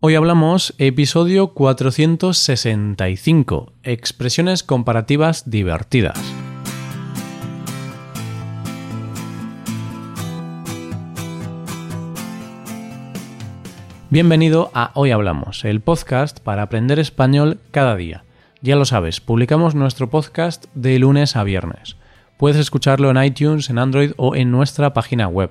Hoy hablamos episodio 465, expresiones comparativas divertidas. Bienvenido a Hoy Hablamos, el podcast para aprender español cada día. Ya lo sabes, publicamos nuestro podcast de lunes a viernes. Puedes escucharlo en iTunes, en Android o en nuestra página web.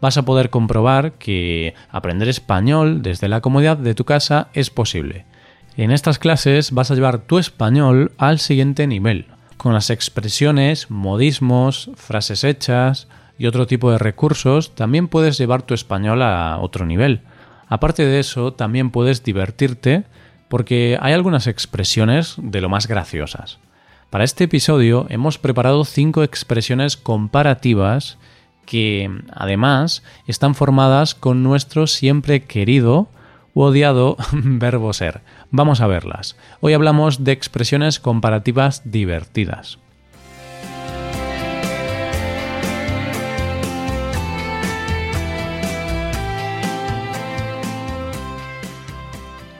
vas a poder comprobar que aprender español desde la comodidad de tu casa es posible. En estas clases vas a llevar tu español al siguiente nivel, con las expresiones, modismos, frases hechas y otro tipo de recursos, también puedes llevar tu español a otro nivel. Aparte de eso, también puedes divertirte porque hay algunas expresiones de lo más graciosas. Para este episodio hemos preparado cinco expresiones comparativas que además están formadas con nuestro siempre querido u odiado verbo ser. Vamos a verlas. Hoy hablamos de expresiones comparativas divertidas.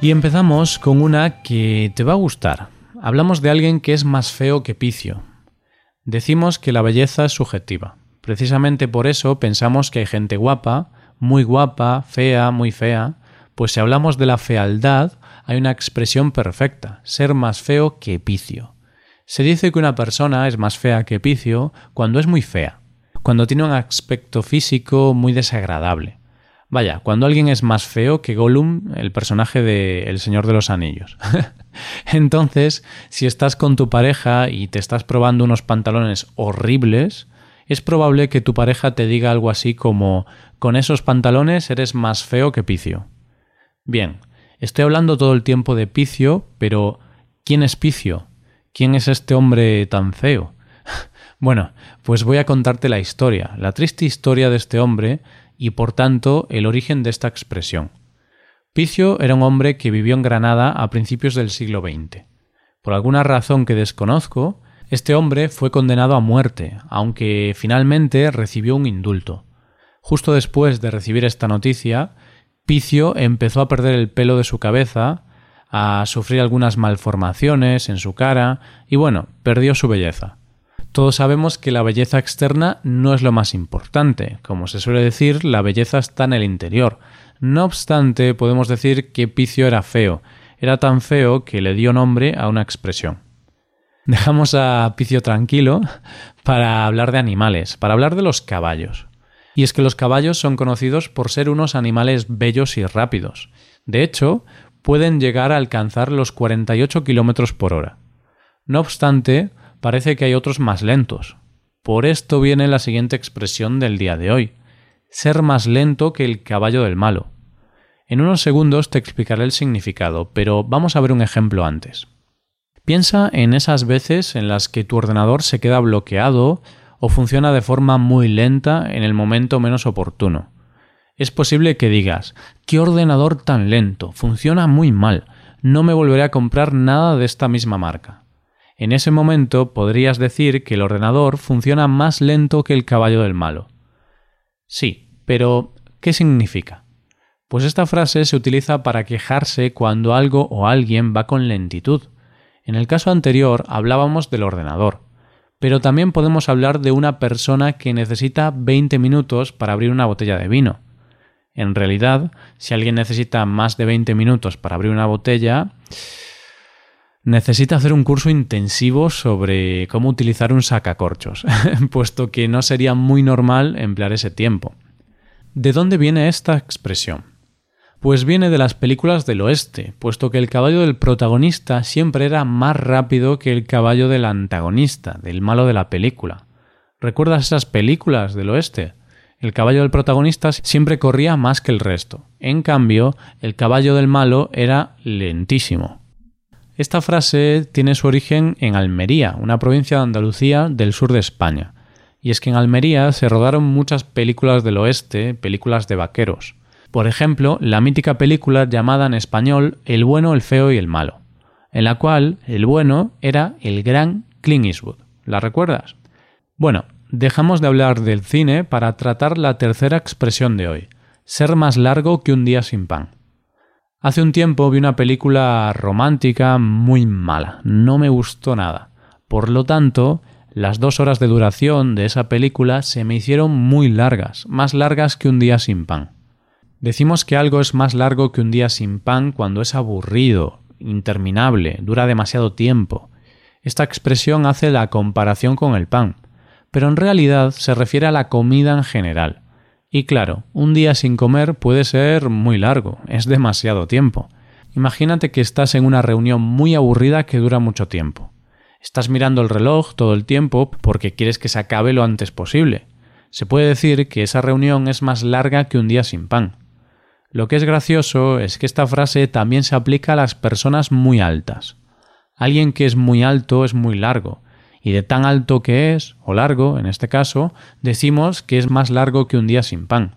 Y empezamos con una que te va a gustar. Hablamos de alguien que es más feo que Picio. Decimos que la belleza es subjetiva. Precisamente por eso pensamos que hay gente guapa, muy guapa, fea, muy fea, pues si hablamos de la fealdad, hay una expresión perfecta, ser más feo que picio. Se dice que una persona es más fea que picio cuando es muy fea, cuando tiene un aspecto físico muy desagradable. Vaya, cuando alguien es más feo que Gollum, el personaje de El Señor de los Anillos. Entonces, si estás con tu pareja y te estás probando unos pantalones horribles, es probable que tu pareja te diga algo así como con esos pantalones eres más feo que Picio. Bien, estoy hablando todo el tiempo de Picio, pero ¿quién es Picio? ¿Quién es este hombre tan feo? bueno, pues voy a contarte la historia, la triste historia de este hombre y por tanto el origen de esta expresión. Picio era un hombre que vivió en Granada a principios del siglo XX. Por alguna razón que desconozco, este hombre fue condenado a muerte, aunque finalmente recibió un indulto. Justo después de recibir esta noticia, Picio empezó a perder el pelo de su cabeza, a sufrir algunas malformaciones en su cara y bueno, perdió su belleza. Todos sabemos que la belleza externa no es lo más importante. Como se suele decir, la belleza está en el interior. No obstante, podemos decir que Picio era feo. Era tan feo que le dio nombre a una expresión. Dejamos a Picio tranquilo para hablar de animales, para hablar de los caballos. Y es que los caballos son conocidos por ser unos animales bellos y rápidos. De hecho, pueden llegar a alcanzar los 48 km por hora. No obstante, parece que hay otros más lentos. Por esto viene la siguiente expresión del día de hoy. Ser más lento que el caballo del malo. En unos segundos te explicaré el significado, pero vamos a ver un ejemplo antes. Piensa en esas veces en las que tu ordenador se queda bloqueado o funciona de forma muy lenta en el momento menos oportuno. Es posible que digas, ¿qué ordenador tan lento? Funciona muy mal. No me volveré a comprar nada de esta misma marca. En ese momento podrías decir que el ordenador funciona más lento que el caballo del malo. Sí, pero ¿qué significa? Pues esta frase se utiliza para quejarse cuando algo o alguien va con lentitud. En el caso anterior hablábamos del ordenador, pero también podemos hablar de una persona que necesita 20 minutos para abrir una botella de vino. En realidad, si alguien necesita más de 20 minutos para abrir una botella, necesita hacer un curso intensivo sobre cómo utilizar un sacacorchos, puesto que no sería muy normal emplear ese tiempo. ¿De dónde viene esta expresión? Pues viene de las películas del oeste, puesto que el caballo del protagonista siempre era más rápido que el caballo del antagonista, del malo de la película. ¿Recuerdas esas películas del oeste? El caballo del protagonista siempre corría más que el resto. En cambio, el caballo del malo era lentísimo. Esta frase tiene su origen en Almería, una provincia de Andalucía del sur de España. Y es que en Almería se rodaron muchas películas del oeste, películas de vaqueros. Por ejemplo, la mítica película llamada en español El bueno, el feo y el malo, en la cual el bueno era el gran Clint Eastwood. ¿La recuerdas? Bueno, dejamos de hablar del cine para tratar la tercera expresión de hoy, ser más largo que un día sin pan. Hace un tiempo vi una película romántica muy mala, no me gustó nada. Por lo tanto, las dos horas de duración de esa película se me hicieron muy largas, más largas que un día sin pan. Decimos que algo es más largo que un día sin pan cuando es aburrido, interminable, dura demasiado tiempo. Esta expresión hace la comparación con el pan, pero en realidad se refiere a la comida en general. Y claro, un día sin comer puede ser muy largo, es demasiado tiempo. Imagínate que estás en una reunión muy aburrida que dura mucho tiempo. Estás mirando el reloj todo el tiempo porque quieres que se acabe lo antes posible. Se puede decir que esa reunión es más larga que un día sin pan. Lo que es gracioso es que esta frase también se aplica a las personas muy altas. Alguien que es muy alto es muy largo, y de tan alto que es, o largo en este caso, decimos que es más largo que un día sin pan.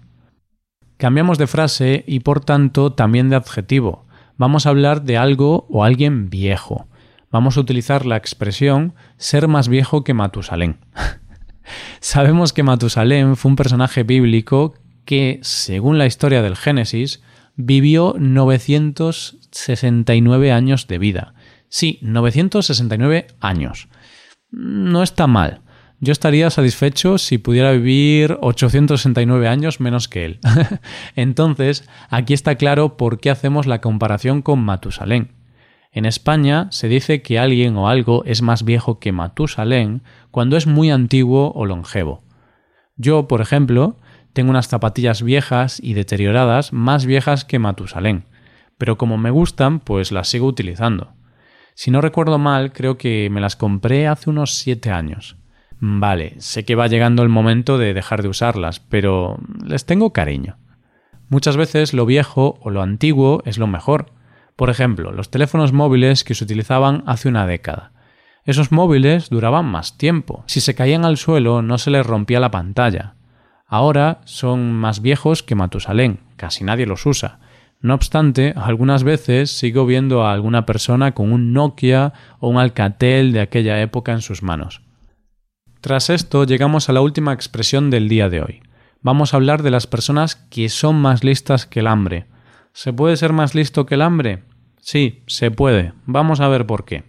Cambiamos de frase y por tanto también de adjetivo. Vamos a hablar de algo o alguien viejo. Vamos a utilizar la expresión ser más viejo que Matusalén. Sabemos que Matusalén fue un personaje bíblico que, según la historia del Génesis, vivió 969 años de vida. Sí, 969 años no está mal. Yo estaría satisfecho si pudiera vivir 869 años menos que él. Entonces, aquí está claro por qué hacemos la comparación con Matusalén. En España se dice que alguien o algo es más viejo que Matusalén cuando es muy antiguo o longevo. Yo, por ejemplo, tengo unas zapatillas viejas y deterioradas más viejas que Matusalén, pero como me gustan, pues las sigo utilizando. Si no recuerdo mal, creo que me las compré hace unos 7 años. Vale, sé que va llegando el momento de dejar de usarlas, pero les tengo cariño. Muchas veces lo viejo o lo antiguo es lo mejor. Por ejemplo, los teléfonos móviles que se utilizaban hace una década. Esos móviles duraban más tiempo. Si se caían al suelo no se les rompía la pantalla. Ahora son más viejos que Matusalén, casi nadie los usa. No obstante, algunas veces sigo viendo a alguna persona con un Nokia o un Alcatel de aquella época en sus manos. Tras esto llegamos a la última expresión del día de hoy. Vamos a hablar de las personas que son más listas que el hambre. ¿Se puede ser más listo que el hambre? Sí, se puede. Vamos a ver por qué.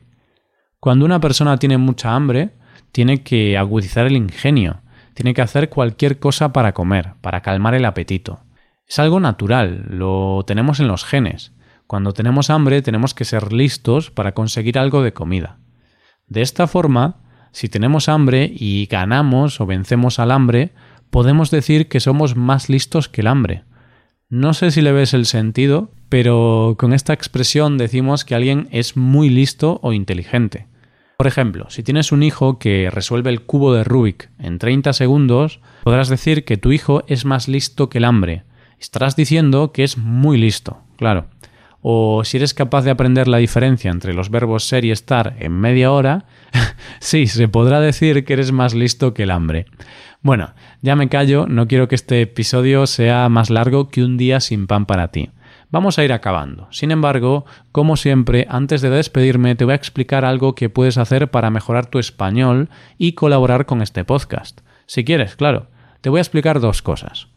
Cuando una persona tiene mucha hambre, tiene que agudizar el ingenio, tiene que hacer cualquier cosa para comer, para calmar el apetito. Es algo natural, lo tenemos en los genes. Cuando tenemos hambre tenemos que ser listos para conseguir algo de comida. De esta forma, si tenemos hambre y ganamos o vencemos al hambre, podemos decir que somos más listos que el hambre. No sé si le ves el sentido, pero con esta expresión decimos que alguien es muy listo o inteligente. Por ejemplo, si tienes un hijo que resuelve el cubo de Rubik en 30 segundos, podrás decir que tu hijo es más listo que el hambre, estarás diciendo que es muy listo, claro. O si eres capaz de aprender la diferencia entre los verbos ser y estar en media hora, sí, se podrá decir que eres más listo que el hambre. Bueno, ya me callo, no quiero que este episodio sea más largo que un día sin pan para ti. Vamos a ir acabando. Sin embargo, como siempre, antes de despedirme te voy a explicar algo que puedes hacer para mejorar tu español y colaborar con este podcast. Si quieres, claro. Te voy a explicar dos cosas.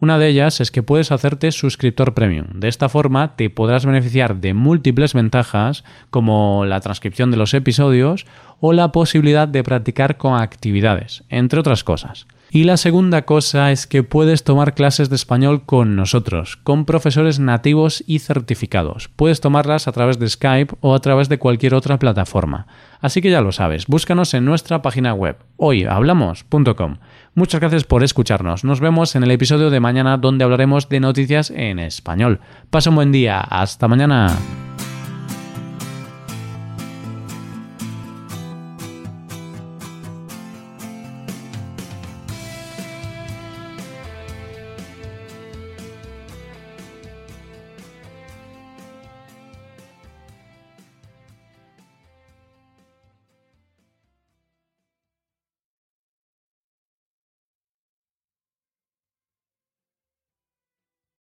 Una de ellas es que puedes hacerte suscriptor premium. De esta forma te podrás beneficiar de múltiples ventajas como la transcripción de los episodios o la posibilidad de practicar con actividades, entre otras cosas. Y la segunda cosa es que puedes tomar clases de español con nosotros, con profesores nativos y certificados. Puedes tomarlas a través de Skype o a través de cualquier otra plataforma. Así que ya lo sabes, búscanos en nuestra página web, hoyhablamos.com. Muchas gracias por escucharnos. Nos vemos en el episodio de mañana donde hablaremos de noticias en español. Pasa un buen día. Hasta mañana.